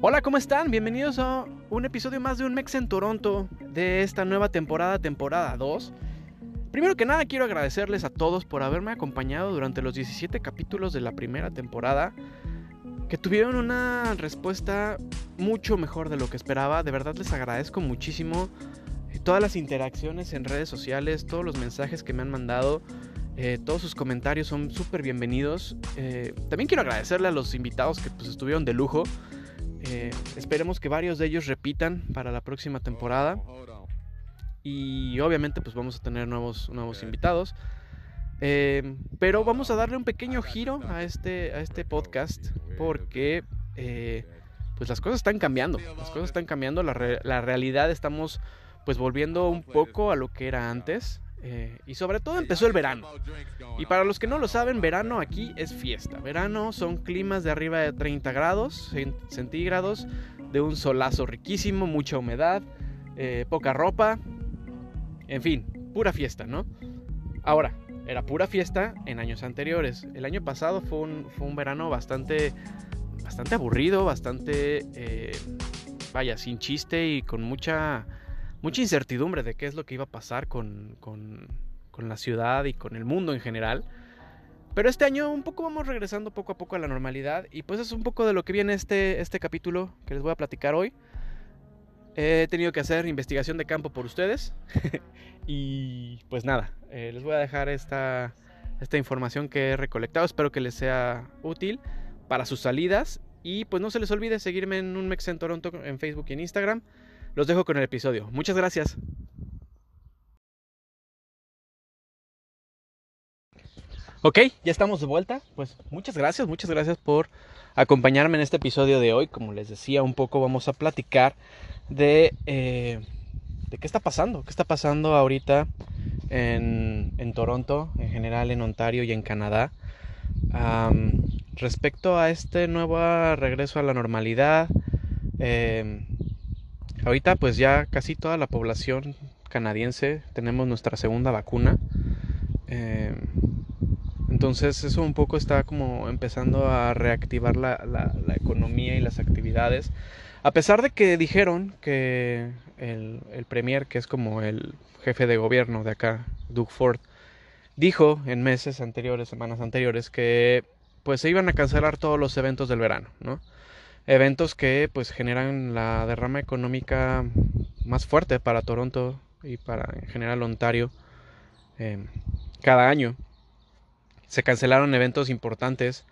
Hola, ¿cómo están? Bienvenidos a un episodio más de Un Mex en Toronto de esta nueva temporada, temporada 2. Primero que nada quiero agradecerles a todos por haberme acompañado durante los 17 capítulos de la primera temporada, que tuvieron una respuesta mucho mejor de lo que esperaba. De verdad les agradezco muchísimo todas las interacciones en redes sociales, todos los mensajes que me han mandado. Eh, todos sus comentarios son súper bienvenidos. Eh, también quiero agradecerle a los invitados que pues, estuvieron de lujo. Eh, esperemos que varios de ellos repitan para la próxima temporada. Y obviamente pues vamos a tener nuevos, nuevos invitados. Eh, pero vamos a darle un pequeño giro a este, a este podcast porque eh, pues las cosas están cambiando. Las cosas están cambiando. La, la realidad estamos pues volviendo un poco a lo que era antes. Eh, y sobre todo empezó el verano. Y para los que no lo saben, verano aquí es fiesta. Verano son climas de arriba de 30 grados centígrados, de un solazo riquísimo, mucha humedad, eh, poca ropa. En fin, pura fiesta, ¿no? Ahora, era pura fiesta en años anteriores. El año pasado fue un, fue un verano bastante, bastante aburrido, bastante, eh, vaya, sin chiste y con mucha mucha incertidumbre de qué es lo que iba a pasar con, con, con, la ciudad y con el mundo en general. Pero este año un poco vamos regresando poco a poco a la normalidad y pues es un poco de lo que viene este, este capítulo que les voy a platicar hoy. He tenido que hacer investigación de campo por ustedes y pues nada, eh, les voy a dejar esta, esta información que he recolectado, espero que les sea útil para sus salidas y pues no se les olvide seguirme en un Mex en Toronto en Facebook y en Instagram. Los dejo con el episodio. Muchas gracias. Ok, ya estamos de vuelta. Pues muchas gracias, muchas gracias por acompañarme en este episodio de hoy. Como les decía, un poco vamos a platicar de, eh, qué está pasando, qué está pasando ahorita en, Toronto, en general en Ontario y en Canadá. Respecto a este nuevo regreso a la normalidad, eh, Ahorita pues ya casi toda la población canadiense tenemos nuestra segunda vacuna. Eh, entonces eso un poco está como empezando a reactivar la, economía y las actividades. A pesar de que dijeron que el, el, premier, que es como el jefe de gobierno de acá, Doug Ford, dijo en meses anteriores, semanas anteriores, que pues se iban a cancelar todos los eventos del verano, ¿no? Eventos que pues generan la derrama económica más fuerte para Toronto y para en general Ontario eh, cada año. Se cancelaron eventos importantes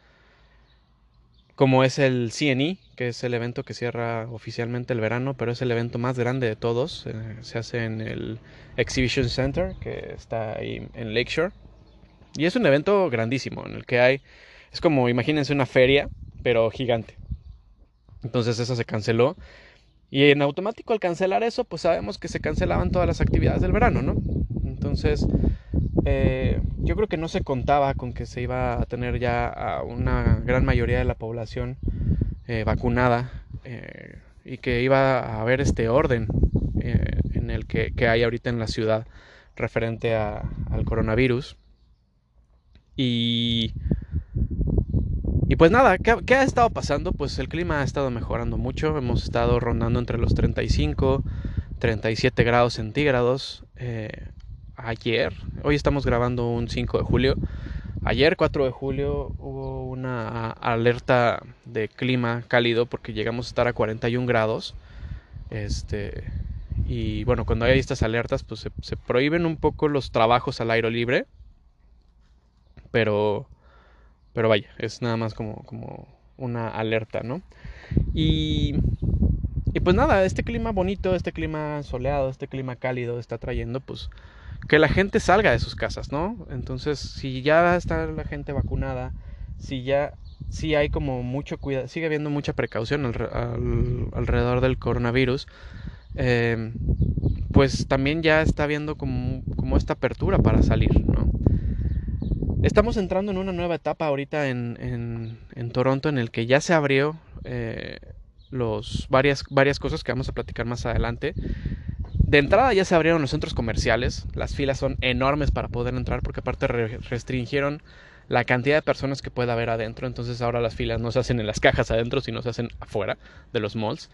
como es el CNE, que es el evento que cierra oficialmente el verano, pero es el evento más grande de todos. Eh, se hace en el Exhibition Center, que está ahí en Lakeshore. Y es un evento grandísimo, en el que hay, es como, imagínense una feria, pero gigante. Entonces eso se canceló. Y en automático al cancelar eso, pues sabemos que se cancelaban todas las actividades del verano, ¿no? Entonces, eh, yo creo que no se contaba con que se iba a tener ya una gran mayoría de la población eh, vacunada eh, y que iba a haber este orden en el que, hay ahorita en la ciudad referente al coronavirus. Y y pues nada, ¿qué, ha estado pasando? Pues el clima ha estado mejorando mucho. Hemos estado rondando entre los 35, 37 grados centígrados. Eh, ayer, hoy estamos grabando un 5 de julio. Ayer, 4 de julio, hubo una alerta de clima cálido porque llegamos a estar a 41 grados. Este, y bueno, cuando hay estas alertas, pues se, se prohíben un poco los trabajos al aire libre. Pero pero vaya, es nada más como, como una alerta, ¿no? Y, y pues nada, este clima bonito, este clima soleado, este clima cálido está trayendo pues que la gente salga de sus casas, ¿no? Entonces, si ya está la gente vacunada, si ya sí hay como mucho cuidado, sigue habiendo mucha precaución alrededor del coronavirus, eh, pues también ya está habiendo como, como esta apertura para salir, ¿no? Estamos entrando en una nueva etapa ahorita en, en, Toronto en el que ya se abrió eh, los, varias, varias cosas que vamos a platicar más adelante. De entrada ya se abrieron los centros comerciales, las filas son enormes para poder entrar porque aparte restringieron la cantidad de personas que pueda haber adentro. Entonces ahora las filas no se hacen en las cajas adentro, sino se hacen afuera de los malls.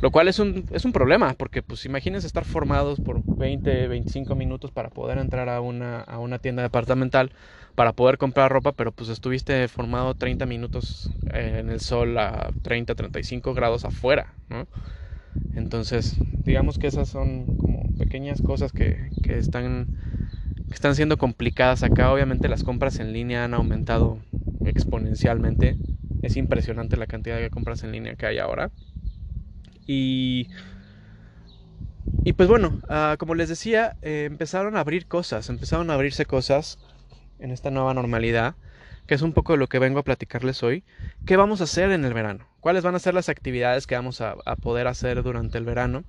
Lo cual es un, es un problema, porque pues imagínense estar formados por 20, 25 minutos para poder entrar a una, a una tienda departamental, para poder comprar ropa, pero pues estuviste formado 30 minutos eh, en el sol a 30, 35 grados afuera. Entonces, digamos que esas son como pequeñas cosas que, que están que están siendo complicadas acá. Obviamente las compras en línea han aumentado exponencialmente. Es impresionante la cantidad de compras en línea que hay ahora. Y, y pues bueno, ah, como les decía, eh, empezaron a abrir cosas, empezaron a abrirse cosas en esta nueva normalidad, que es un poco lo que vengo a platicarles hoy. ¿Qué vamos a hacer en el verano? ¿Cuáles van a ser las actividades que vamos a, a poder hacer durante el verano?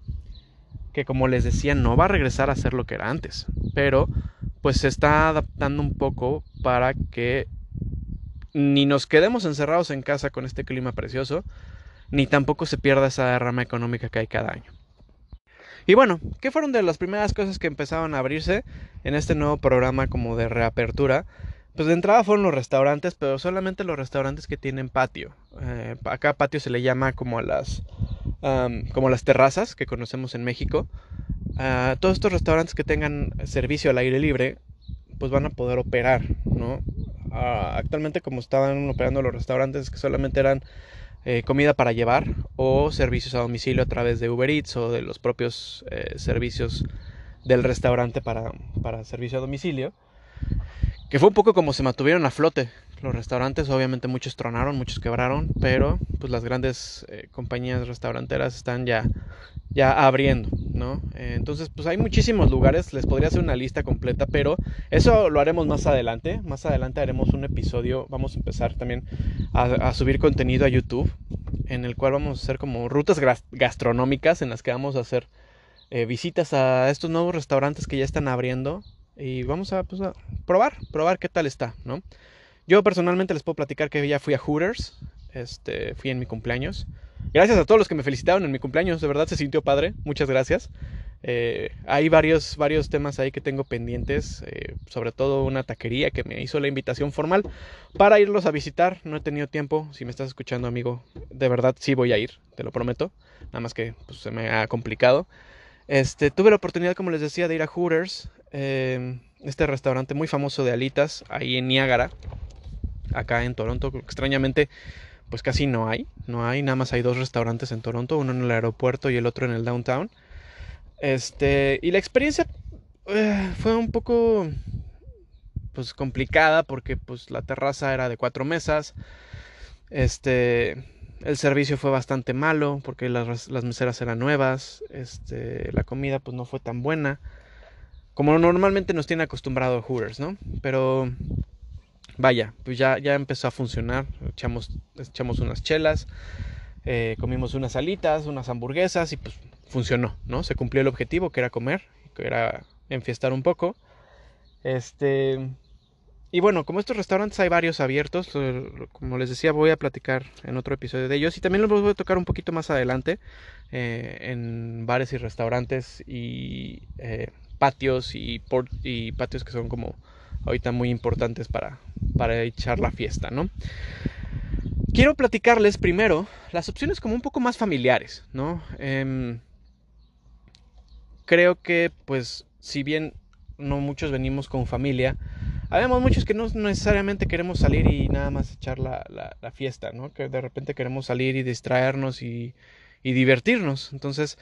Que como les decía, no va a regresar a ser lo que era antes, pero pues se está adaptando un poco para que ni nos quedemos encerrados en casa con este clima precioso, ni tampoco se pierda esa derrama económica que hay cada año. Y bueno, ¿qué fueron de las primeras cosas que empezaron a abrirse en este nuevo programa como de reapertura? Pues de entrada fueron los restaurantes, pero solamente los restaurantes que tienen patio. Eh, acá patio se le llama como las, como las terrazas que conocemos en México. Uh, todos estos restaurantes que tengan servicio al aire libre, pues van a poder operar, ¿no? Uh, actualmente como estaban operando los restaurantes que solamente eran eh, comida para llevar o servicios a domicilio a través de Uber Eats o de los propios eh, servicios del restaurante para, para servicio a domicilio. Que fue un poco como se mantuvieron a flote. Los restaurantes, obviamente muchos tronaron, muchos quebraron, pero pues las grandes eh, compañías restauranteras están ya, ya abriendo, ¿no? entonces, pues hay muchísimos lugares, les podría hacer una lista completa, pero eso lo haremos más adelante. Más adelante haremos un episodio, vamos a empezar también a, subir contenido a YouTube, en el cual vamos a hacer como rutas gastronómicas en las que vamos a hacer eh, visitas a estos nuevos restaurantes que ya están abriendo y vamos pues, a, probar, probar qué tal está, ¿no? Yo personalmente les puedo platicar que ya fui a Hooters, este, fui en mi cumpleaños. Gracias a todos los que me felicitaron en mi cumpleaños, de verdad se sintió padre, muchas gracias. Eh, hay varios, varios temas ahí que tengo pendientes, eh, sobre todo una taquería que me hizo la invitación formal para irlos a visitar. No he tenido tiempo, si me estás escuchando amigo, de verdad sí voy a ir, te lo prometo, nada más que pues, se me ha complicado. Este, tuve la oportunidad, como les decía, de ir a Hooters, eh, este restaurante muy famoso de alitas, ahí en Niágara, acá en Toronto, extrañamente pues casi no hay, no hay, nada más hay dos restaurantes en Toronto, uno en el aeropuerto y el otro en el downtown. Este, y la experiencia eh, fue un poco pues complicada porque pues la terraza era de cuatro mesas. Este, el servicio fue bastante malo porque las, las, meseras eran nuevas. Este, la comida pues no fue tan buena. Como normalmente nos tiene acostumbrado Hooters, ¿no? Pero vaya, pues ya, ya empezó a funcionar. Echamos, echamos unas chelas, eh, comimos unas alitas, unas hamburguesas y pues funcionó, ¿no? Se cumplió el objetivo que era comer, que era enfiestar un poco. Este. Y bueno, como estos restaurantes hay varios abiertos, como les decía, voy a platicar en otro episodio de ellos y también los voy a tocar un poquito más adelante eh, en bares y restaurantes y eh, patios y, y patios que son como ahorita muy importantes para, para echar la fiesta, ¿no? Quiero platicarles primero las opciones como un poco más familiares, ¿no? Eh, creo que pues si bien no muchos venimos con familia, habemos muchos que no necesariamente queremos salir y nada más echar la, la, fiesta, ¿no? Que de repente queremos salir y distraernos y, y, divertirnos. Entonces,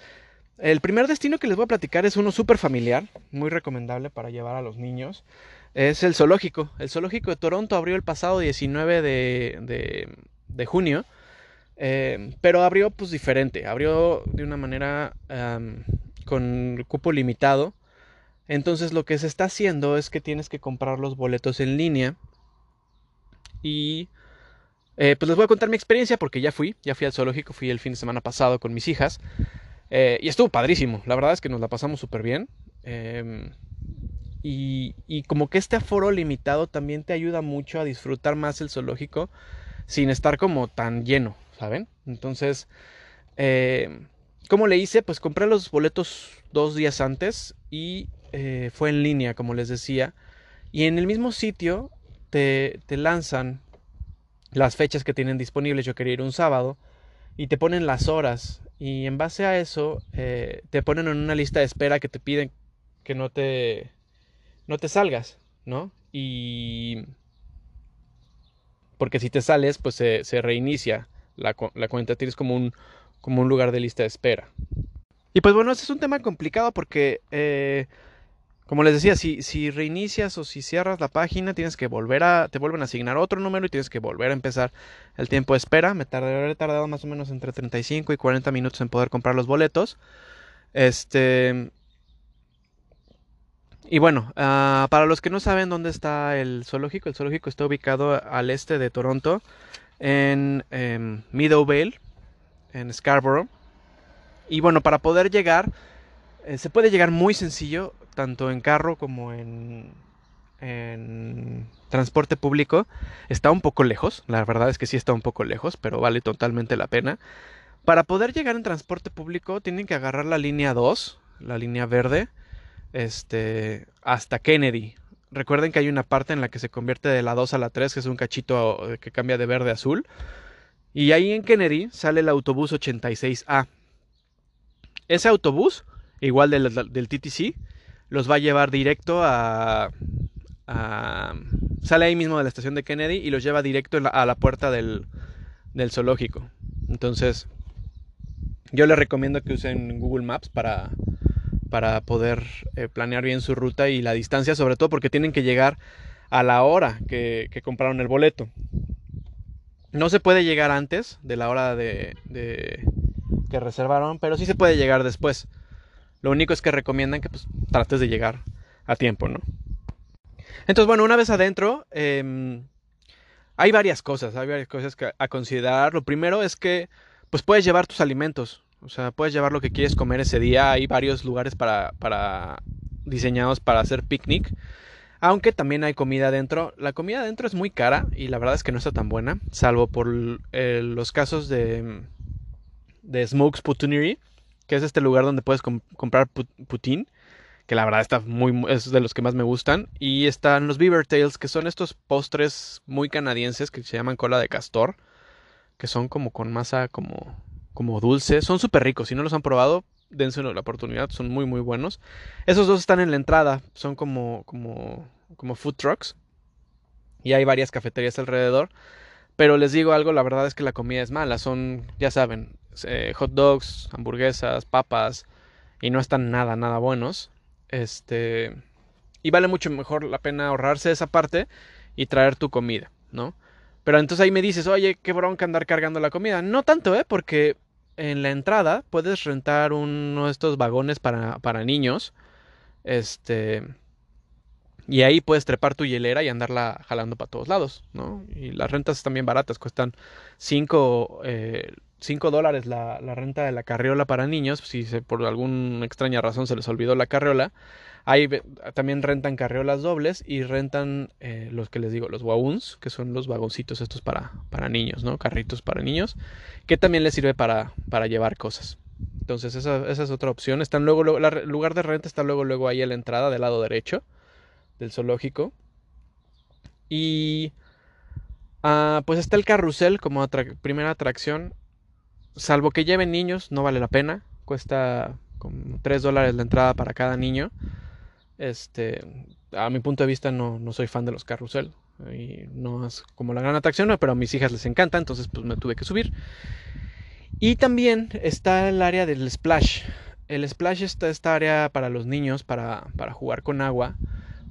el primer destino que les voy a platicar es uno súper familiar, muy recomendable para llevar a los niños. Es el zoológico. El zoológico de Toronto abrió el pasado 19 de, de, junio. Eh, pero abrió pues diferente, abrió de una manera con cupo limitado. Entonces lo que se está haciendo es que tienes que comprar los boletos en línea. Y eh, pues les voy a contar mi experiencia porque ya fui, ya fui al zoológico, fui el fin de semana pasado con mis hijas. Eh, y estuvo padrísimo, la verdad es que nos la pasamos súper bien. Em, y, como que este aforo limitado también te ayuda mucho a disfrutar más el zoológico sin estar como tan lleno, ¿saben? Entonces, eh, ¿Cómo le hice? Pues compré los boletos dos días antes y eh, fue en línea, como les decía. Y en el mismo sitio te, te lanzan las fechas que tienen disponibles. Yo quería ir un sábado y te ponen las horas y en base a eso eh, te ponen en una lista de espera que te piden que no te no te salgas, ¿no? Y porque si te sales pues se, reinicia la, la, cuenta, tienes como un como un lugar de lista de espera. Y pues bueno, este es un tema complicado porque eh, como les decía, si, si reinicias o si cierras la página, tienes que volver a, te vuelven a asignar otro número y tienes que volver a empezar el tiempo de espera. Me tardaré tardado más o menos entre 35 y 40 minutos en poder comprar los boletos. Este. Y bueno, uh, para los que no saben dónde está el zoológico, el zoológico está ubicado al este de Toronto, en eh, Meadowvale, en Scarborough. Y bueno, para poder llegar, eh, se puede llegar muy sencillo tanto en carro como en, en transporte público, está un poco lejos. La verdad es que sí está un poco lejos, pero vale totalmente la pena. Para poder llegar en transporte público tienen que agarrar la línea 2, la línea verde, este, hasta Kennedy. Recuerden que hay una parte en la que se convierte de la 2 a la 3, que es un cachito que cambia de verde a azul. Y ahí en Kennedy sale el autobús 86A. Ese autobús, igual del, del TTC, los va a llevar directo a, sale ahí mismo de la estación de Kennedy y los lleva directo a la puerta del, del zoológico. Entonces, yo les recomiendo que usen Google Maps para, para poder eh, planear bien su ruta y la distancia, sobre todo porque tienen que llegar a la hora que, compraron el boleto. No se puede llegar antes de la hora de, que reservaron, pero sí se puede llegar después. Lo único es que recomiendan que pues, trates de llegar a tiempo, ¿no? Entonces, bueno, una vez adentro, eh, hay varias cosas, hay varias cosas que, a considerar. Lo primero es que, pues puedes llevar tus alimentos, o sea, puedes llevar lo que quieres comer ese día. Hay varios lugares para, para diseñados para hacer picnic. Aunque también hay comida adentro. La comida adentro es muy cara y la verdad es que no está tan buena. Salvo por eh, los casos de, de Smokes Putunery que es este lugar donde puedes comprar putín, que la verdad está muy, es de los que más me gustan. Y están los Beaver Tails, que son estos postres muy canadienses que se llaman cola de castor, que son como con masa como, como dulce. Son súper ricos, si no los han probado, dense la oportunidad, son muy muy buenos. Esos dos están en la entrada, son como, como, como food trucks. Y hay varias cafeterías alrededor. Pero les digo algo, la verdad es que la comida es mala. Son, ya saben, eh, hot dogs, hamburguesas, papas y no están nada, nada buenos. Este, y vale mucho mejor la pena ahorrarse esa parte y traer tu comida, ¿no? Pero entonces ahí me dices, oye, qué bronca andar cargando la comida. No tanto, ¿eh? Porque en la entrada puedes rentar uno de estos vagones para, para niños. Este. Y ahí puedes trepar tu hielera y andarla jalando para todos lados, ¿no? Y las rentas están bien baratas, cuestan 5 eh, 5 dólares la, la, renta de la carriola para niños, si por alguna extraña razón se les olvidó la carriola. Ahí también rentan carriolas dobles y rentan eh, los que les digo, los wagons, que son los vagoncitos estos para, para niños, ¿no? Carritos para niños, que también les sirve para, para llevar cosas. Entonces esa, esa, es otra opción. Están luego, luego, el lugar de renta está luego, luego ahí a la entrada del lado derecho del zoológico. Y uh, pues está el carrusel como primera atracción salvo que lleven niños, no vale la pena. Cuesta como 3 dólares la entrada para cada niño. Este, a mi punto de vista no, no soy fan de los carrusel. Y no es como la gran atracción, pero a mis hijas les encanta, entonces pues me tuve que subir. Y también está el área del splash. El splash está esta área para los niños, para, para jugar con agua.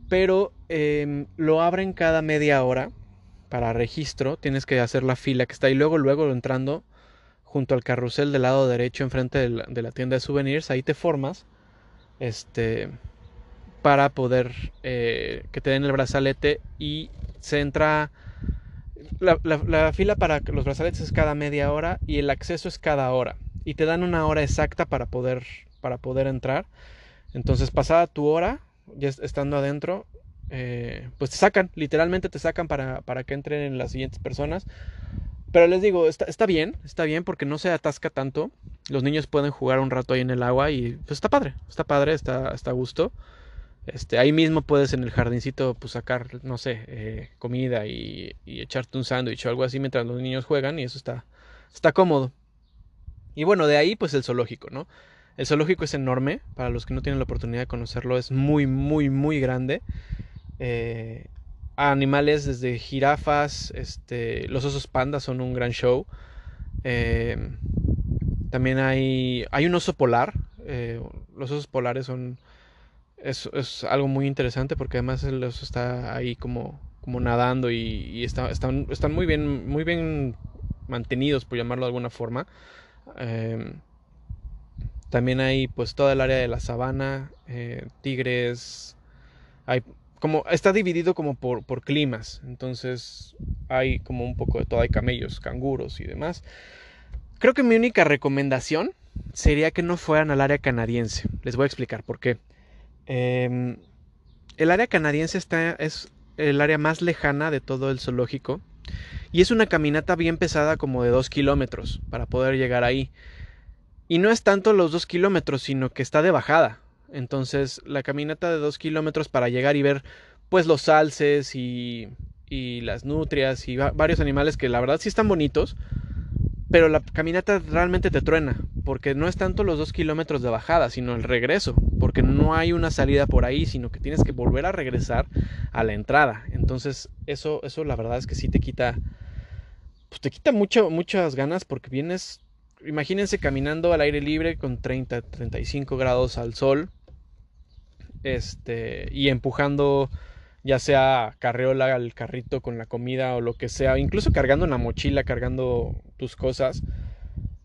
Pero eh, lo abren cada media hora para registro. Tienes que hacer la fila que está ahí. Luego, luego entrando junto al carrusel del lado derecho enfrente de la, de la tienda de souvenirs, ahí te formas este, para poder eh, que te den el brazalete y se entra... La, la, la, fila para los brazaletes es cada media hora y el acceso es cada hora. Y te dan una hora exacta para poder, para poder entrar. Entonces, pasada tu hora, ya estando adentro, eh, pues te sacan, literalmente te sacan para, para que entren las siguientes personas. Pero les digo, está, está, bien, está bien porque no se atasca tanto. Los niños pueden jugar un rato ahí en el agua y pues está padre, está padre, está, está a gusto. Este, ahí mismo puedes en el jardincito pues, sacar, no sé, eh, comida y, y, echarte un sándwich o algo así mientras los niños juegan y eso está, está cómodo. Y bueno, de ahí pues el zoológico, ¿no? El zoológico es enorme, para los que no tienen la oportunidad de conocerlo, es muy, muy, muy grande. Eh, animales desde jirafas, este, los osos pandas son un gran show. Eh, también hay, hay un oso polar. Eh, los osos polares son es, es, algo muy interesante porque además el oso está ahí como, como nadando y, está, están, están muy bien muy bien mantenidos por llamarlo de alguna forma. Eh, también hay pues toda el área de la sabana, eh, tigres, hay está dividido como por, climas, entonces hay como un poco de todo, hay camellos, canguros y demás. Creo que mi única recomendación sería que no fueran al área canadiense. Les voy a explicar por qué. Eh, el área canadiense está, es el área más lejana de todo el zoológico y es una caminata bien pesada como de dos kilómetros para poder llegar ahí. Y no es tanto los dos kilómetros, sino que está de bajada. Entonces la caminata de dos kilómetros para llegar y ver pues los alces y, y las nutrias y varios animales que la verdad sí están bonitos. Pero la caminata realmente te truena, porque no es tanto los dos kilómetros de bajada, sino el regreso, porque no hay una salida por ahí, sino que tienes que volver a regresar a la entrada. Entonces, eso, eso la verdad es que sí te quita, pues te quita mucho, muchas ganas, porque vienes imagínense caminando al aire libre con 30, 35 grados al sol. Este, y empujando ya sea carreola al carrito con la comida o lo que sea, incluso cargando una mochila, cargando tus cosas,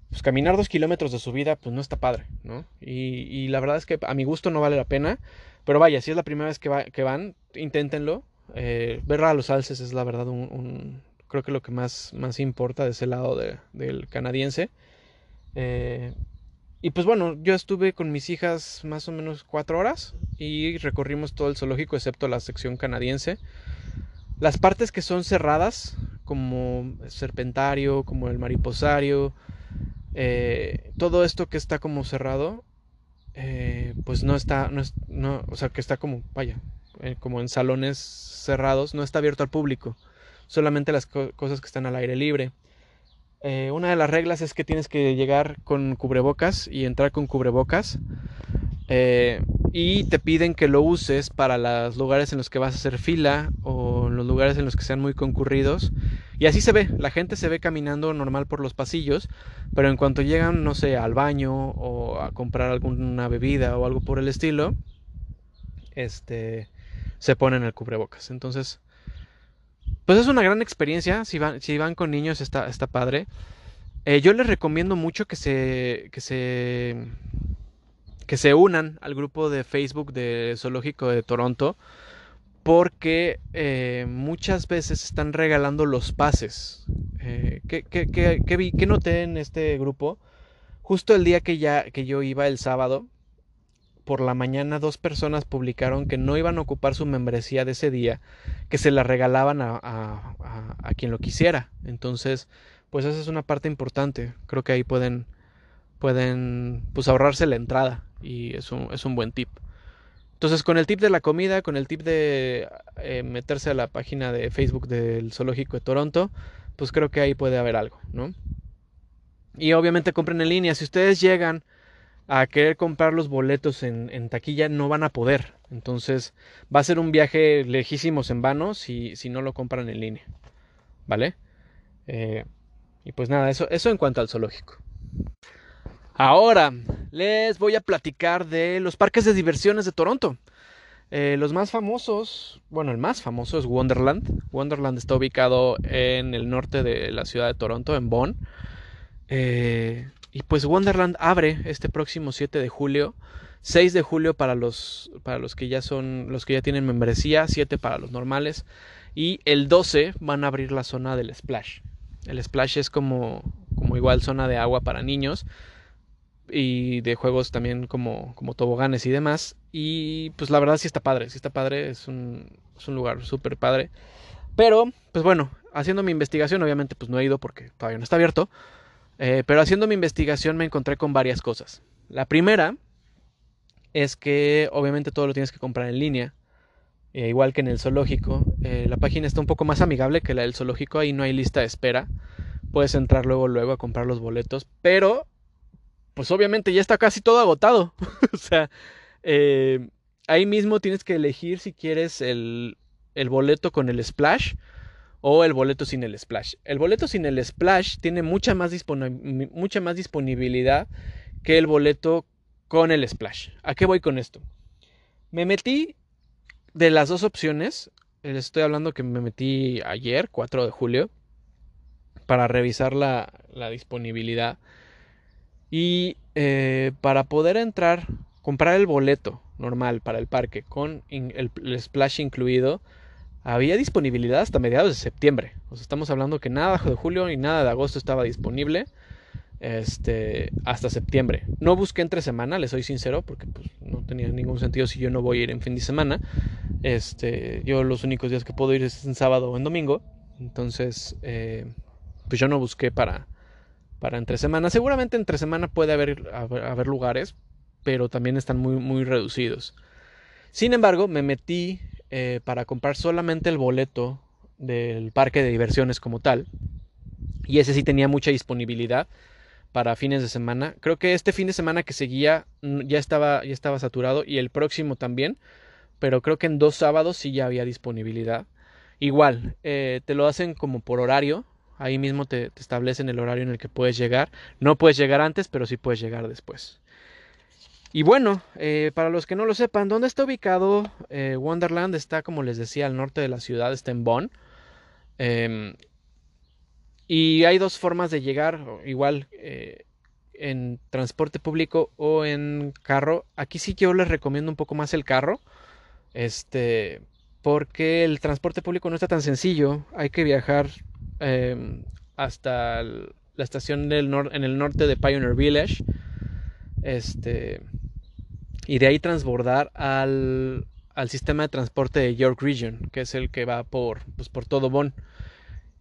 pues caminar dos kilómetros de subida, pues no está padre, ¿no? Y, la verdad es que a mi gusto no vale la pena, pero vaya, si es la primera vez que, que van, inténtenlo. Eh, ver a los alces es la verdad un, creo que lo que más, más importa de ese lado del canadiense. Eh, y pues bueno, yo estuve con mis hijas más o menos cuatro horas y recorrimos todo el zoológico excepto la sección canadiense. Las partes que son cerradas, como el serpentario, como el mariposario, eh, todo esto que está como cerrado, eh, pues no está, no, es, no, o sea, que está como, vaya, como en salones cerrados, no está abierto al público, solamente las cosas que están al aire libre. Eh, una de las reglas es que tienes que llegar con cubrebocas y entrar con cubrebocas. Eh, y te piden que lo uses para los lugares en los que vas a hacer fila o los lugares en los que sean muy concurridos. Y así se ve, la gente se ve caminando normal por los pasillos, pero en cuanto llegan, no sé, al baño o a comprar alguna bebida o algo por el estilo, este, se ponen el cubrebocas. Entonces, pues es una gran experiencia. Si van, si van con niños está, está padre. Eh, yo les recomiendo mucho que se, que se que se unan al grupo de Facebook de Zoológico de Toronto porque eh, muchas veces están regalando los pases. Eh, ¿qué, qué, qué, qué, noté en este grupo? Justo el día que, ya, que yo iba el sábado, por la mañana dos personas publicaron que no iban a ocupar su membresía de ese día, que se la regalaban a, a, quien lo quisiera. Entonces, pues esa es una parte importante. Creo que ahí pueden, pueden pues ahorrarse la entrada y es un, es un buen tip. Entonces, con el tip de la comida, con el tip de eh, meterse a la página de Facebook del Zoológico de Toronto, pues creo que ahí puede haber algo, ¿no? Y obviamente compren en línea. Si ustedes llegan a querer comprar los boletos en, taquilla no van a poder. Entonces va a ser un viaje lejísimos en vano si, si no lo compran en línea. ¿Vale? Eh, y pues nada, eso, eso en cuanto al zoológico. Ahora les voy a platicar de los parques de diversiones de Toronto. Eh, los más famosos, bueno, el más famoso es Wonderland. Wonderland está ubicado en el norte de la ciudad de Toronto, en Bonn. Eh, y pues Wonderland abre este próximo 7 de julio. 6 de julio para los, para los que ya son los que ya tienen membresía, 7 para los normales y el 12 van a abrir la zona del splash. El splash es como, como igual zona de agua para niños y de juegos también como, como toboganes y demás. Y pues la verdad sí está padre, sí está padre, es un, es un lugar súper padre. Pero, pues bueno, haciendo mi investigación, obviamente pues no he ido porque todavía no está abierto. Eh, pero haciendo mi investigación me encontré con varias cosas. La primera es que obviamente todo lo tienes que comprar en línea. Eh, igual que en el zoológico. Eh, la página está un poco más amigable que la del zoológico. Ahí no hay lista de espera. Puedes entrar luego, luego a comprar los boletos. Pero, pues obviamente ya está casi todo agotado. o sea, ahí mismo tienes que elegir si quieres el, el boleto con el splash o el boleto sin el splash. El boleto sin el splash tiene mucha más, mucha más disponibilidad que el boleto con el splash. ¿A qué voy con esto? Me metí de las dos opciones. Les estoy hablando que me metí ayer, 4 de julio, para revisar la, disponibilidad. Y eh, para poder entrar, comprar el boleto normal para el parque con el, splash incluido, había disponibilidad hasta mediados de septiembre. O sea, estamos hablando que nada de julio y nada de agosto estaba disponible este, hasta septiembre. No busqué entre semana, les soy sincero, porque pues, no tenía ningún sentido si yo no voy a ir en fin de semana. Este, yo los únicos días que puedo ir es en sábado o en domingo. Entonces, eh, pues yo no busqué para, para entre semana. Seguramente entre semana puede haber, haber, lugares, pero también están muy, muy reducidos. Sin embargo, me metí eh, para comprar solamente el boleto del parque de diversiones como tal. Y ese sí tenía mucha disponibilidad para fines de semana. Creo que este fin de semana que seguía mm, ya estaba, ya estaba saturado y el próximo también, pero creo que en dos sábados sí ya había disponibilidad. Igual, eh, te lo hacen como por horario, ahí mismo te, establecen el horario en el que puedes llegar. No puedes llegar antes, pero sí puedes llegar después. Y bueno, eh, para los que no lo sepan, ¿dónde está ubicado eh, Wonderland? Está, como les decía, al norte de la ciudad, está en Bonn. Em, y hay dos formas de llegar, igual eh, en transporte público o en carro. Aquí sí yo les recomiendo un poco más el carro. Este, porque el transporte público no está tan sencillo. Hay que viajar em, hasta la estación del en el norte de Pioneer Village. Este, y de ahí transbordar al, al sistema de transporte de York Region, que es el que va por, pues, por todo Bonn.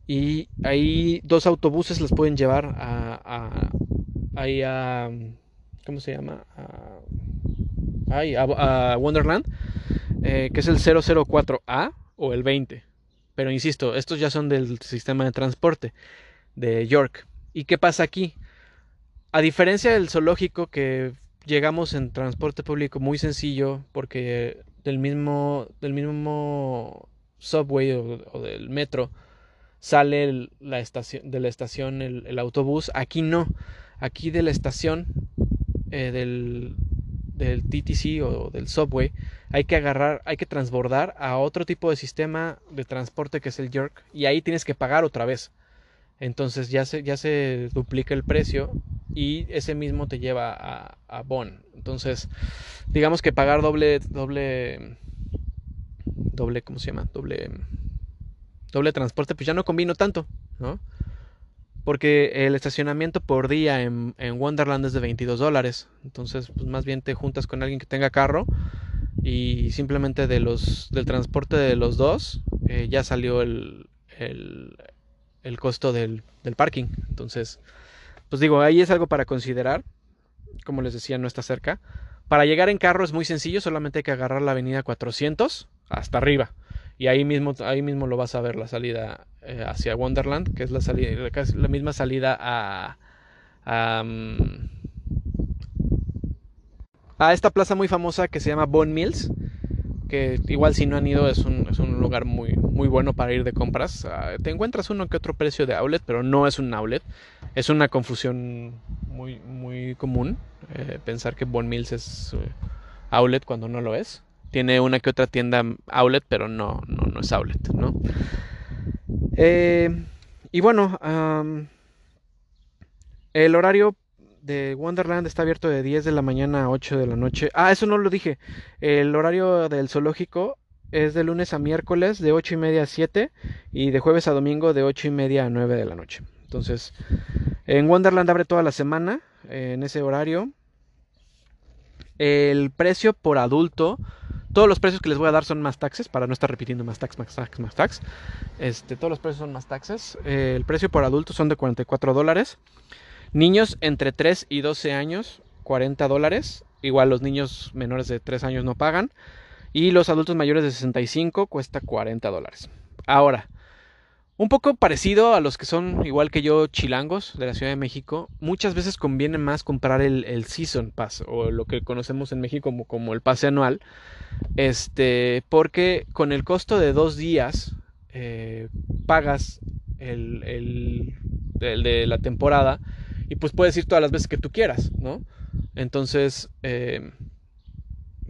Y ahí dos autobuses los pueden llevar a, a, ahí a ¿cómo se llama? A, a, Wonderland, eh, que es el 004A o el 20. Pero insisto, estos ya son del sistema de transporte de York. ¿Y qué pasa aquí? A diferencia del zoológico que llegamos en transporte público muy sencillo porque del mismo del mismo subway o del metro sale la estación, de la estación el, autobús. Aquí no. Aquí de la estación eh, del, del TTC o del subway hay que agarrar, hay que transbordar a otro tipo de sistema de transporte que es el York y ahí tienes que pagar otra vez. Entonces ya se, ya se duplica el precio y ese mismo te lleva a, a Bonn. Entonces, digamos que pagar doble, doble, doble, ¿cómo se llama? Doble doble transporte, pues ya no combino tanto, ¿no? Porque el estacionamiento por día en, Wonderland es de 22 dólares. Entonces, pues más bien te juntas con alguien que tenga carro y simplemente de los, del transporte de los dos eh, ya salió el, el, el costo del, del, parking. Entonces, pues digo, ahí es algo para considerar. Como les decía, no está cerca. Para llegar en carro es muy sencillo, solamente hay que agarrar la avenida 400 hasta arriba y ahí mismo, ahí mismo lo vas a ver la salida eh, hacia Wonderland, que es la, salida, la misma salida a, a, mm, a, esta plaza muy famosa que se llama Bone Mills, igual si no han ido es un, es un lugar muy, muy bueno para ir de compras. Ah, te encuentras uno que otro precio de outlet, pero no es un outlet, es una confusión muy, muy común eh, pensar que Bone Mills es eh, outlet cuando no lo es. Tiene una que otra tienda outlet, pero no, no, no es outlet, ¿no? Eh, y bueno, el horario de Wonderland está abierto de 10 de la mañana a 8 de la noche. Ah, eso no lo dije. El horario del zoológico es de lunes a miércoles de 8 y media a 7 y de jueves a domingo de 8 y media a 9 de la noche. Entonces, en Wonderland abre toda la semana en ese horario. El precio por adulto todos los precios que les voy a dar son más taxes, para no estar repitiendo más tax, más tax, más tax. Este, todos los precios son más taxes. Eh, el precio por adultos son de 44 dólares. Niños entre 3 y 12 años, 40 dólares. igual los niños menores de 3 años no pagan. Y los adultos mayores de 65 cuesta 40 dólares. Ahora, un poco parecido a los que son igual que yo chilangos de la Ciudad de México, muchas veces conviene más comprar el, Season Pass o lo que conocemos en México como, el pase anual, este, porque con el costo de dos días eh, pagas el, el, de la temporada y pues puedes ir todas las veces que tú quieras, ¿no? Entonces, eh,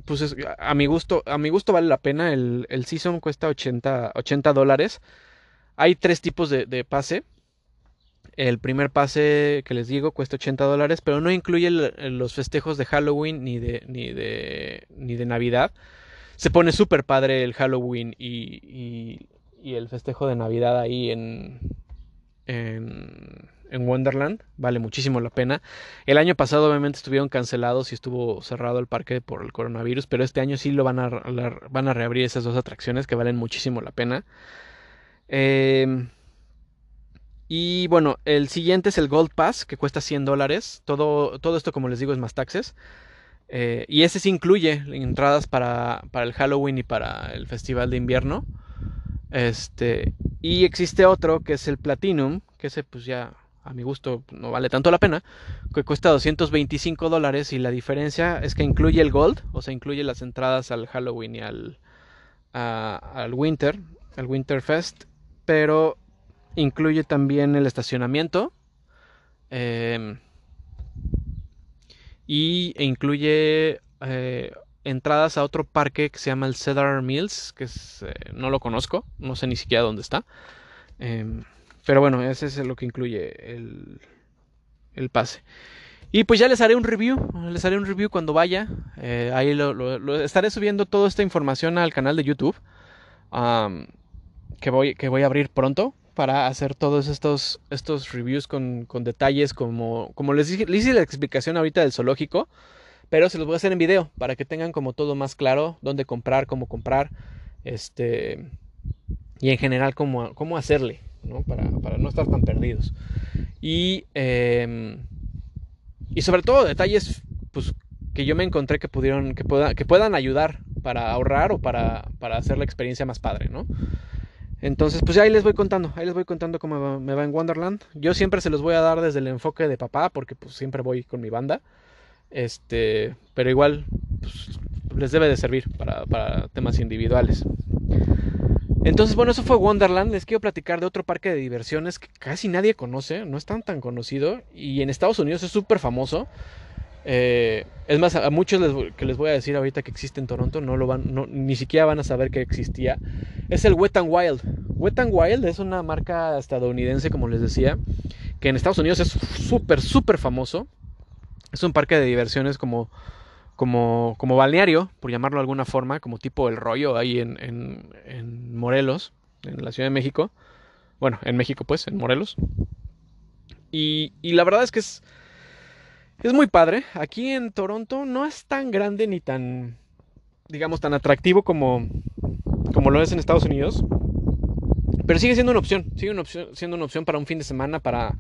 pues a mi gusto, a mi gusto vale la pena. El, el Season cuesta 80, 80 dólares. Hay tres tipos de, pase. El primer pase que les digo cuesta 80 dólares, pero no incluye los festejos de Halloween ni de, ni de, ni de Navidad. Se pone súper padre el Halloween y, y, el festejo de Navidad ahí en, en, en, Wonderland. Vale muchísimo la pena. El año pasado obviamente estuvieron cancelados y estuvo cerrado el parque por el coronavirus, pero este año sí lo van a, van a reabrir esas dos atracciones que valen muchísimo la pena. Em, y bueno, el siguiente es el Gold Pass, que cuesta 100 dólares. Todo, todo esto, como les digo, es más taxes. Eh, y ese sí incluye entradas para, para, el Halloween y para el Festival de Invierno. Este, y existe otro que es el Platinum, que ese pues ya a mi gusto no vale tanto la pena, que cuesta 225 dólares y la diferencia es que incluye el Gold, o sea, incluye las entradas al Halloween y al, al Winter, al Winter Fest pero incluye también el estacionamiento em, y e incluye eh, entradas a otro parque que se llama el Cedar Mills, que eh, no lo conozco, no sé ni siquiera dónde está. Em, pero bueno, ese es lo que incluye el, el, pase. Y pues ya les haré un review, les haré un review cuando vaya. Eh, ahí lo, estaré subiendo toda esta información al canal de YouTube que voy, que voy a abrir pronto para hacer todos estos, estos reviews con, con detalles como, como les, dije, les hice la explicación ahorita del zoológico, pero se los voy a hacer en video para que tengan como todo más claro, dónde comprar, cómo comprar, este, y en general cómo, cómo hacerle, ¿no? Para, no estar tan perdidos. Y, em, y sobre todo detalles pues, que yo me encontré que, pudieron, que, pueda, que puedan ayudar para ahorrar o para, para hacer la experiencia más padre, ¿no? Entonces, pues ahí les voy contando, ahí les voy contando cómo me va en Wonderland. Yo siempre se los voy a dar desde el enfoque de papá, porque pues siempre voy con mi banda. Este, pero igual pues, les debe de servir para, para temas individuales. Entonces, bueno, eso fue Wonderland. Les quiero platicar de otro parque de diversiones que casi nadie conoce, no es tan tan conocido y en Estados Unidos es súper famoso. Eh, es más, a muchos que les voy a decir ahorita que existe en Toronto, no lo van, ni siquiera van a saber que existía. Es el Wet n Wild. Wet n Wild es una marca estadounidense, como les decía, que en Estados Unidos es súper, súper famoso. Es un parque de diversiones como, como, como balneario, por llamarlo de alguna forma, como tipo el rollo ahí en, en Morelos, en la Ciudad de México. Bueno, en México pues, en Morelos. Y, y la verdad es que es es muy padre. Aquí en Toronto no es tan grande ni tan, digamos, tan atractivo como, como lo es en Estados Unidos. Pero sigue siendo una opción. Sigue una opción, siendo una opción para un fin de semana, para,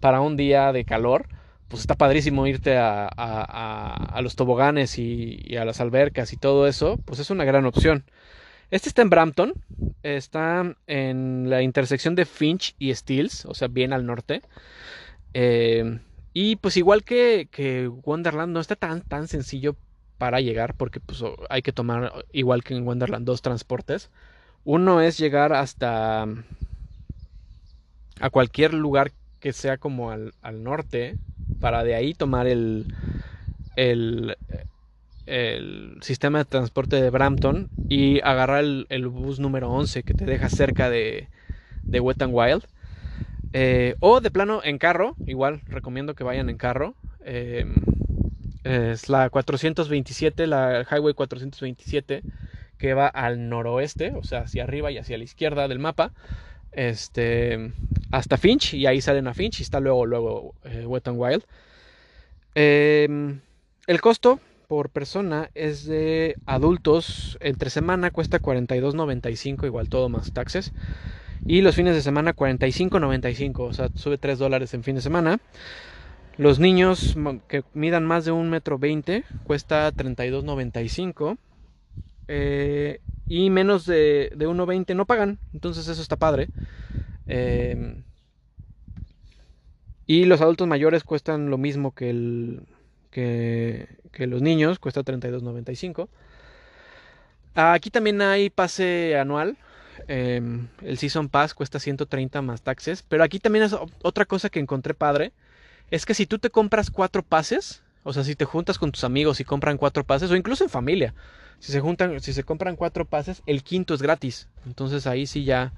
para un día de calor. Pues está padrísimo irte a, a, los toboganes y, a las albercas y todo eso. Pues es una gran opción. Este está en Brampton. Está en la intersección de Finch y Steels, o sea, bien al norte. Eh, y pues igual que, que Wonderland no está tan, tan sencillo para llegar porque pues hay que tomar igual que en Wonderland dos transportes. Uno es llegar hasta a cualquier lugar que sea como al, norte para de ahí tomar el, el, sistema de transporte de Brampton y agarrar el, bus número 11 que te deja cerca de, de Wet n Wild eh, o de plano en carro, igual recomiendo que vayan en carro. Eh, es la 427, la Highway 427, que va al noroeste, o sea, hacia arriba y hacia la izquierda del mapa. Este, hasta Finch, y ahí salen a Finch, y está luego, luego eh, Wet n Wild. Em, el costo por persona es de adultos, entre semana cuesta 42.95, igual todo más taxes. Y los fines de semana 45.95, o sea, sube 3 dólares en fin de semana. Los niños que midan más de un metro veinte cuesta 32.95. Eh, y menos de, de 1.20 no pagan. Entonces eso está padre. Eh, y los adultos mayores cuestan lo mismo que, el, que los niños. Cuesta 32.95. Aquí también hay pase anual. Em, el Season Pass cuesta 130 más taxes. Pero aquí también es otra cosa que encontré padre es que si tú te compras cuatro pases, o sea, si te juntas con tus amigos y compran cuatro pases, o incluso en familia, si se juntan, si se compran cuatro pases, el quinto es gratis. Entonces ahí sí ya,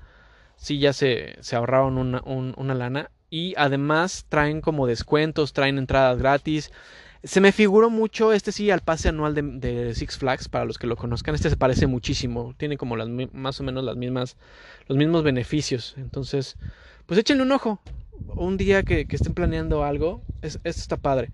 sí ya se, se ahorraron una, una lana. Y además traen como descuentos, traen entradas gratis. Se me figuró mucho, este sí, al pase anual de, Six Flags, para los que lo conozcan, este se parece muchísimo, tiene como las, más o menos las mismas, los mismos beneficios. Entonces, pues échenle un ojo, un día que, estén planeando algo, es, esto está padre.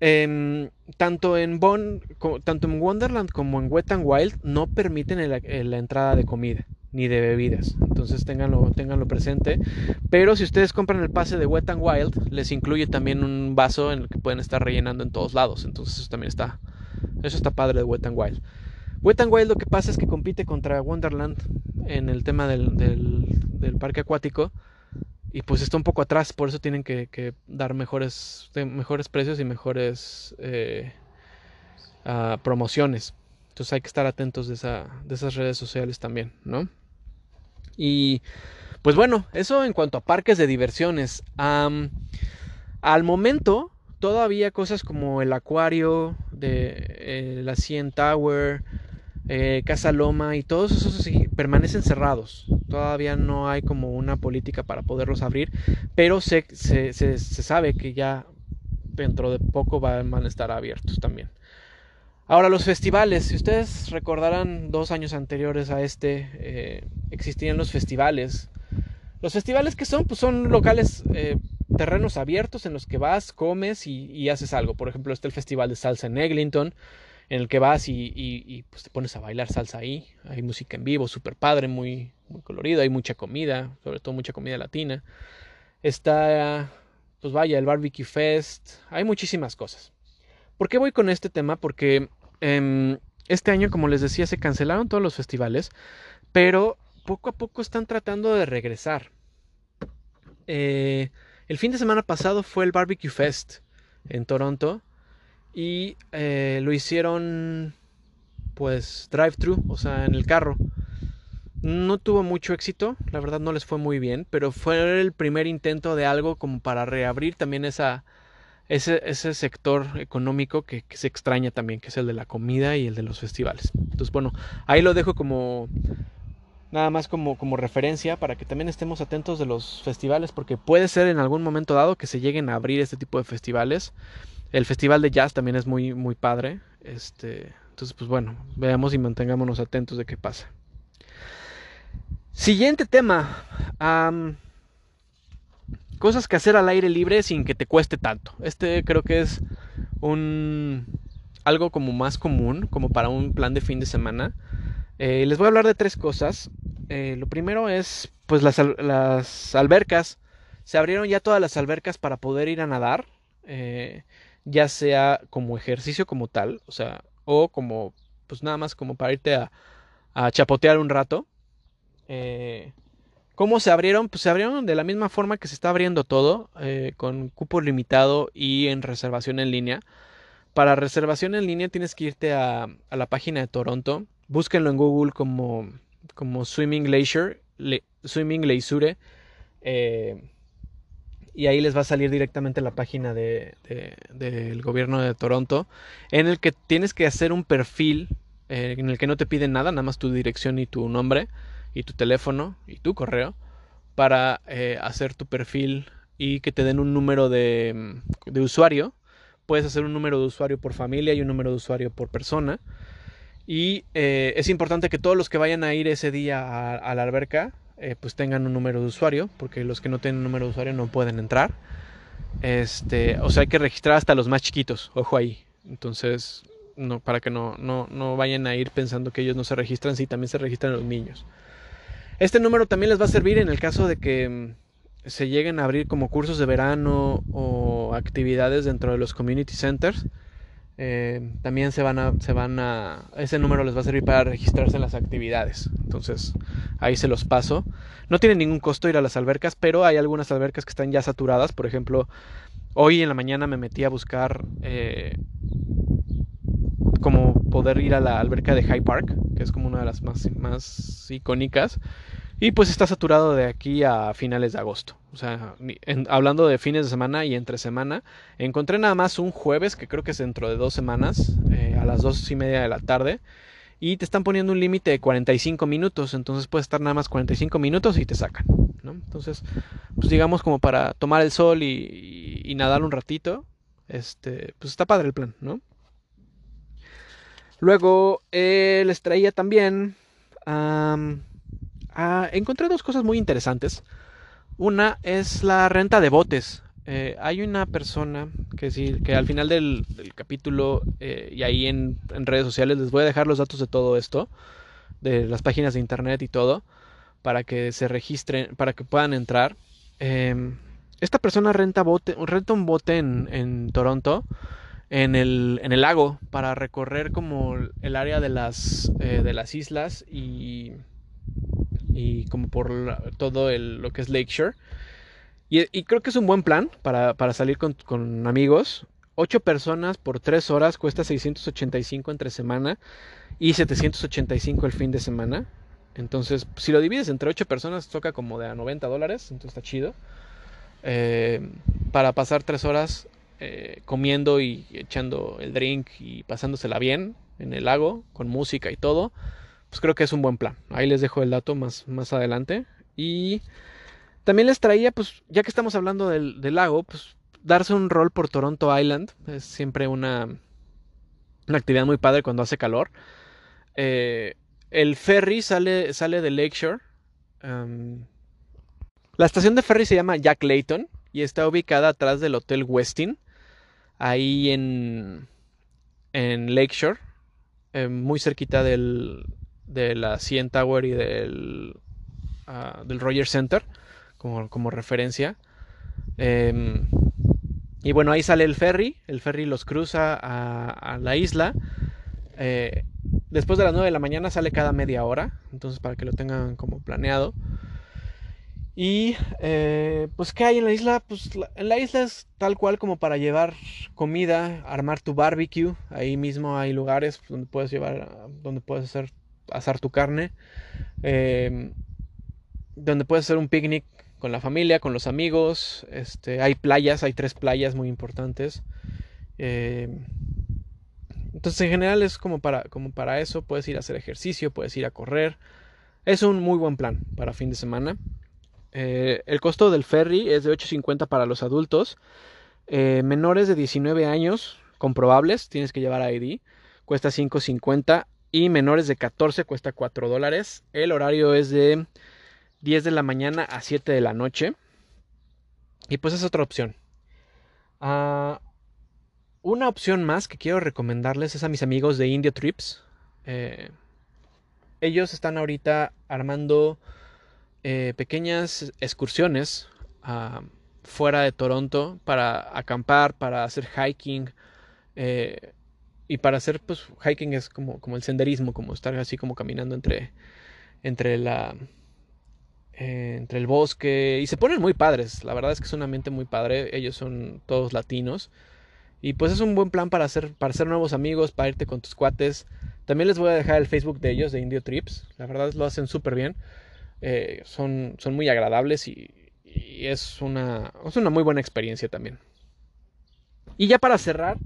Em, tanto, en bon, tanto en Wonderland como en Wet n Wild no permiten la entrada de comida ni de bebidas. Entonces ténganlo, ténganlo presente. Pero si ustedes compran el pase de Wet n Wild, les incluye también un vaso en el que pueden estar rellenando en todos lados. Entonces eso también está, eso está padre de Wet n Wild. Wet n Wild lo que pasa es que compite contra Wonderland en el tema del, del parque acuático y pues está un poco atrás, por eso tienen que, dar mejores, mejores precios y mejores eh, ah, promociones. Entonces hay que estar atentos de, esa, de esas redes sociales también, ¿no? Y pues bueno, eso en cuanto a parques de diversiones. al momento, todavía cosas como el acuario de eh, la CN Tower, eh, Casa Loma y todos esos permanecen cerrados. Todavía no hay como una política para poderlos abrir, pero se, se, sabe que ya dentro de poco van a estar abiertos también. Ahora los festivales, si ustedes recordarán dos años anteriores a este, eh, existían los festivales. Los festivales que son, pues son locales, eh, terrenos abiertos en los que vas, comes y, y, haces algo. Por ejemplo, está el Festival de Salsa en Eglinton, en el que vas y, pues te pones a bailar salsa ahí. Hay música en vivo, súper padre, muy, muy colorido. Hay mucha comida, sobre todo mucha comida latina. Está, pues vaya, el Barbecue Fest. Hay muchísimas cosas. ¿Por qué voy con este tema? Porque em, este año, como les decía, se cancelaron todos los festivales, pero poco a poco están tratando de regresar. Eh, el fin de semana pasado fue el Barbecue Fest en Toronto y eh, lo hicieron pues drive-thru, o sea, en el carro. No tuvo mucho éxito, la verdad no les fue muy bien, pero fue el primer intento de algo como para reabrir también esa, ese, sector económico que, se extraña también, que es el de la comida y el de los festivales. Entonces, bueno, ahí lo dejo como nada más como, como referencia para que también estemos atentos de los festivales, porque puede ser en algún momento dado que se lleguen a abrir este tipo de festivales. El festival de jazz también es muy, muy padre. Este, entonces, pues bueno, veamos y mantengámonos atentos de qué pasa. Siguiente tema. cosas que hacer al aire libre sin que te cueste tanto. Este creo que es un algo como más común, como para un plan de fin de semana. Eh, les voy a hablar de tres cosas. Eh, lo primero es, pues las, las, albercas. Se abrieron ya todas las albercas para poder ir a nadar. Eh, ya sea como ejercicio como tal, o sea, o como, pues nada más como para irte a, a chapotear un rato. Eh, ¿Cómo se abrieron? Pues se abrieron de la misma forma que se está abriendo todo, eh, con cupo limitado y en reservación en línea. Para reservación en línea tienes que irte a, a la página de Toronto. Búsquenlo en Google como, como Swimming Leisure, Swimming Leisure. Eh, y ahí les va a salir directamente la página del de, gobierno de Toronto, en el que tienes que hacer un perfil eh, en el que no te piden nada, nada más tu dirección y tu nombre y tu teléfono y tu correo para eh, hacer tu perfil y que te den un número de, de, usuario. Puedes hacer un número de usuario por familia y un número de usuario por persona. Y eh, es importante que todos los que vayan a ir ese día a la alberca eh, pues tengan un número de usuario, porque los que no tienen número de usuario no pueden entrar. Este, o sea, hay que registrar hasta los más chiquitos, ojo ahí. Entonces, no, para que no, no, no vayan a ir pensando que ellos no se registran, si también se registran los niños. Este número también les va a servir en el caso de que se lleguen a abrir como cursos de verano o actividades dentro de los community centers, eh, también se van a, se van a, ese número les va a servir para registrarse en las actividades. Entonces, ahí se los paso. No tiene ningún costo ir a las albercas, pero hay algunas albercas que están ya saturadas. Por ejemplo, hoy en la mañana me metí a buscar eh, como poder ir a la alberca de High Park, que es como una de las más, más icónicas. Y pues está saturado de aquí a finales de agosto. O sea, hablando de fines de semana y entre semana, encontré nada más un jueves, que creo que es dentro de dos semanas, eh, a las dos y media de la tarde. Y te están poniendo un límite de 45 minutos. Entonces puedes estar nada más 45 minutos y te sacan. ¿no? Entonces, pues digamos como para tomar el sol y, nadar un ratito. Este, pues está padre el plan, ¿no? Luego eh, les traía también Ah, encontré dos cosas muy interesantes. Una es la renta de botes. Eh, hay una persona que sí, que al final del, capítulo eh, y ahí en, redes sociales les voy a dejar los datos de todo esto, de las páginas de internet y todo, para que se registren, para que puedan entrar. Em, esta persona renta, bote, renta un bote en, en Toronto, en el, en el, lago, para recorrer como el área de las, eh, de las islas y y como por todo lo que es Lakeshore. Y, y, creo que es un buen plan para, salir con, amigos. 8 personas por 3 horas cuesta 685 entre semana y 785 el fin de semana. Entonces, si lo divides entre 8 personas, toca como de a 90 dólares. Entonces está chido. Eh, para pasar 3 horas eh, comiendo y echando el drink y pasándosela bien en el lago, con música y todo pues creo que es un buen plan. Ahí les dejo el dato más, más adelante. Y también les traía, pues ya que estamos hablando del, lago, pues darse un rol por Toronto Island. Es siempre una, una actividad muy padre cuando hace calor. Eh, el ferry sale, sale de Lakeshore. la estación de ferry se llama Jack Layton y está ubicada atrás del Hotel Westin, ahí en, en Lakeshore, eh, muy cerquita del, de la CN Tower y del, uh, del Roger Center como, como referencia. Em, y bueno, ahí sale el ferry, el ferry los cruza a, la isla. Eh, después de las 9 de la mañana sale cada media hora, entonces para que lo tengan como planeado. Y eh, pues ¿qué hay en la isla? Pues en la isla es tal cual como para llevar comida, armar tu barbecue. Ahí mismo hay lugares donde puedes llevar, donde puedes hacer asar tu carne, em, donde puedes hacer un picnic con la familia, con los amigos. Este, hay playas, hay tres playas muy importantes. Em, entonces en general es como para, como para eso, puedes ir a hacer ejercicio, puedes ir a correr. Es un muy buen plan para fin de semana. Eh, el costo del ferry es de 8.50 para los adultos. Eh, menores de 19 años comprobables, tienes que llevar ID, cuesta 5.50 y menores de 14 cuesta 4 dólares. El horario es de 10 de la mañana a 7 de la noche. Y pues es otra opción. Ah, una opción más que quiero recomendarles es a mis amigos de India Trips. Eh, ellos están ahorita armando eh, pequeñas excursiones ah, fuera de Toronto para acampar, para hacer hiking. Eh, y para hacer pues hiking es como, como el senderismo, como estar así como caminando entre, entre la... Eh, entre el bosque y se ponen muy padres, la verdad es que es un ambiente muy padre, ellos son todos latinos y pues es un buen plan para hacer, para hacer nuevos amigos, para irte con tus cuates. También les voy a dejar el Facebook de ellos, de Indio Trips. La verdad lo hacen súper bien. Eh, son, son muy agradables y, y, es, una, es una muy buena experiencia también. Y ya para cerrar,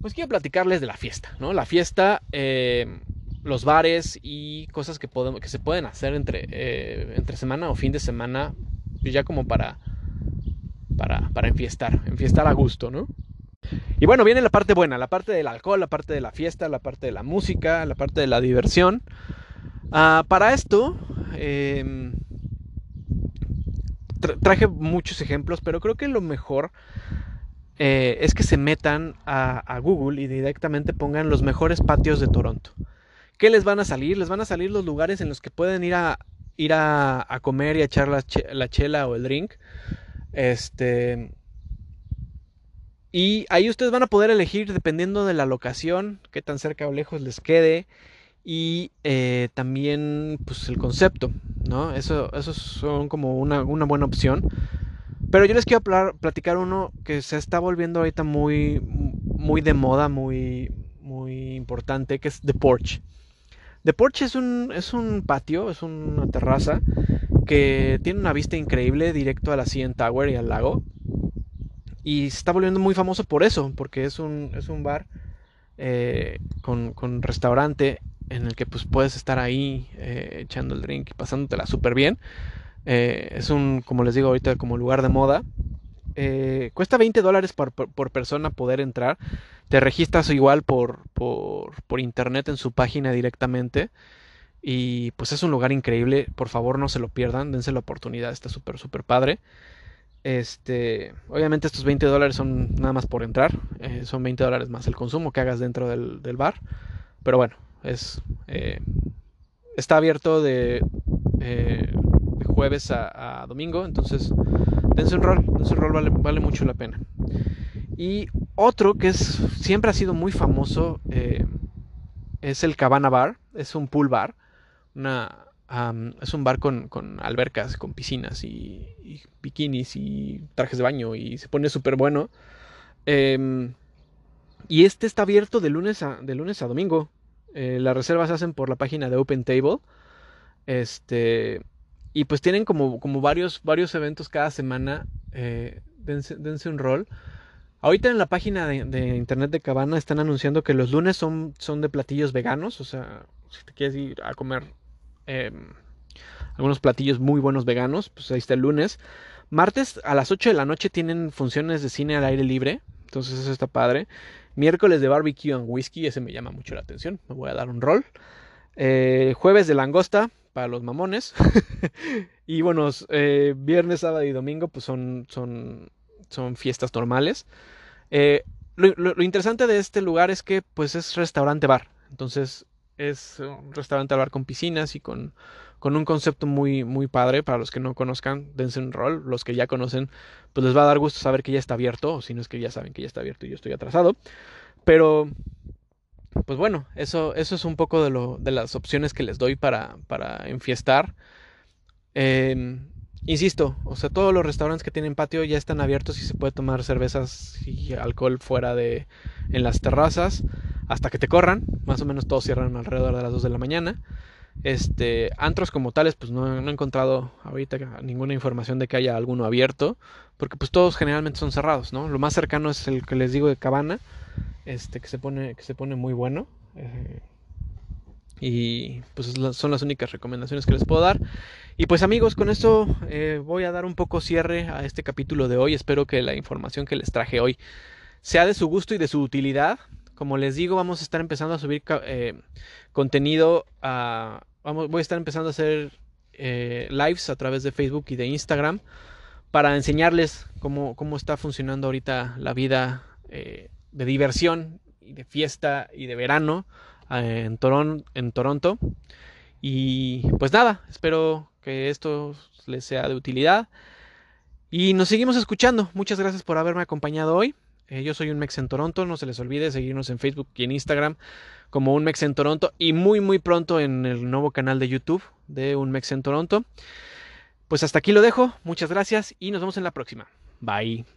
pues quiero platicarles de la fiesta, ¿no? La fiesta, eh, los bares y cosas que, se pueden hacer entre, eh, entre semana o fin de semana, pues ya como para, para, para enfiestar, enfiestar a gusto, ¿no? Y bueno, viene la parte buena, la parte del alcohol, la parte de la fiesta, la parte de la música, la parte de la diversión. Ah, para esto, em, traje muchos ejemplos, pero creo que lo mejor eh, es que se metan a, Google y directamente pongan los mejores patios de Toronto. ¿Qué les van a salir? Les van a salir los lugares en los que pueden ir a, ir a, comer y a echar la, la, chela o el drink. Este. Y ahí ustedes van a poder elegir dependiendo de la locación, qué tan cerca o lejos les quede. Y eh, también pues el concepto, ¿no? Eso, eso son como una, una buena opción. Pero yo les quiero platicar uno que se está volviendo ahorita muy, muy de moda, muy, muy importante, que es The Porch. The Porch es un, es un patio, es una terraza que tiene una vista increíble directo a la CN Tower y al lago. Y se está volviendo muy famoso por eso, porque es un, es un bar eh, con, restaurante en el que pues puedes estar ahí eh, echando el drink y pasándotela súper bien. Eh, es un, como les digo ahorita, como lugar de moda. Eh, cuesta 20 dólares por, persona poder entrar. Te registras igual por, por, internet en su página directamente. Y pues es un lugar increíble. Por favor, no se lo pierdan. Dense la oportunidad. Está súper, súper padre. Este, obviamente estos 20 dólares son nada más por entrar. Eh, son 20 dólares más el consumo que hagas dentro del, del bar. Pero bueno, es, está abierto de jueves a, domingo. Entonces, dense un rol, dense un rol, vale, vale, mucho la pena. Y otro que es, siempre ha sido muy famoso eh, es el Cabana Bar. Es un pool bar. Una, es un bar con, con, albercas, con piscinas y, bikinis y trajes de baño y se pone súper bueno. Em, y este está abierto de lunes a, de lunes a domingo. Eh, las reservas se hacen por la página de Open Table. Este, y pues tienen como, como varios, varios eventos cada semana. Eh, dense, un rol. Ahorita en la página de, internet de Cabana están anunciando que los lunes son, son de platillos veganos. O sea, si te quieres ir a comer em, algunos platillos muy buenos veganos, pues ahí está el lunes. Martes a las 8 de la noche tienen funciones de cine al aire libre. Entonces eso está padre. Miércoles de barbecue and whisky, ese me llama mucho la atención. Me voy a dar un rol. Eh, jueves de langosta, para los mamones. y bueno, eh, viernes, sábado y domingo pues son, son, son fiestas normales. Eh, lo, interesante de este lugar es que pues es restaurante bar. Entonces es un restaurante bar con piscinas y con, con un concepto muy, muy padre. Para los que no conozcan, dense un rol. Los que ya conocen, pues les va a dar gusto saber que ya está abierto. O si no es que ya saben que ya está abierto y yo estoy atrasado. Pero pues bueno, eso, eso es un poco de, lo, de las opciones que les doy para, para enfiestar. Em, insisto, o sea, todos los restaurantes que tienen patio ya están abiertos y se puede tomar cervezas y alcohol fuera de en las terrazas hasta que te corran. Más o menos todos cierran alrededor de las 2 de la mañana. Este, antros como tales, pues no, no, he encontrado ahorita ninguna información de que haya alguno abierto, porque pues todos generalmente son cerrados, ¿no? Lo más cercano es el que les digo de Cabana, este que se pone que se pone muy bueno eh, y pues son las únicas recomendaciones que les puedo dar. Y pues amigos con esto eh, voy a dar un poco cierre a este capítulo de hoy. Espero que la información que les traje hoy sea de su gusto y de su utilidad. Como les digo vamos a estar empezando a subir eh, contenido a, vamos voy a estar empezando a hacer lives a través de Facebook y de Instagram para enseñarles cómo, cómo está funcionando ahorita la vida de diversión y de fiesta y de verano eh, en, en Toronto. Y pues nada, espero que esto les sea de utilidad. Y nos seguimos escuchando. Muchas gracias por haberme acompañado hoy. Eh, yo soy un Mex en Toronto. No se les olvide seguirnos en Facebook y en Instagram como un Mex en Toronto. Y muy muy pronto en el nuevo canal de YouTube de un Mex en Toronto. Pues hasta aquí lo dejo. Muchas gracias y nos vemos en la próxima. Bye.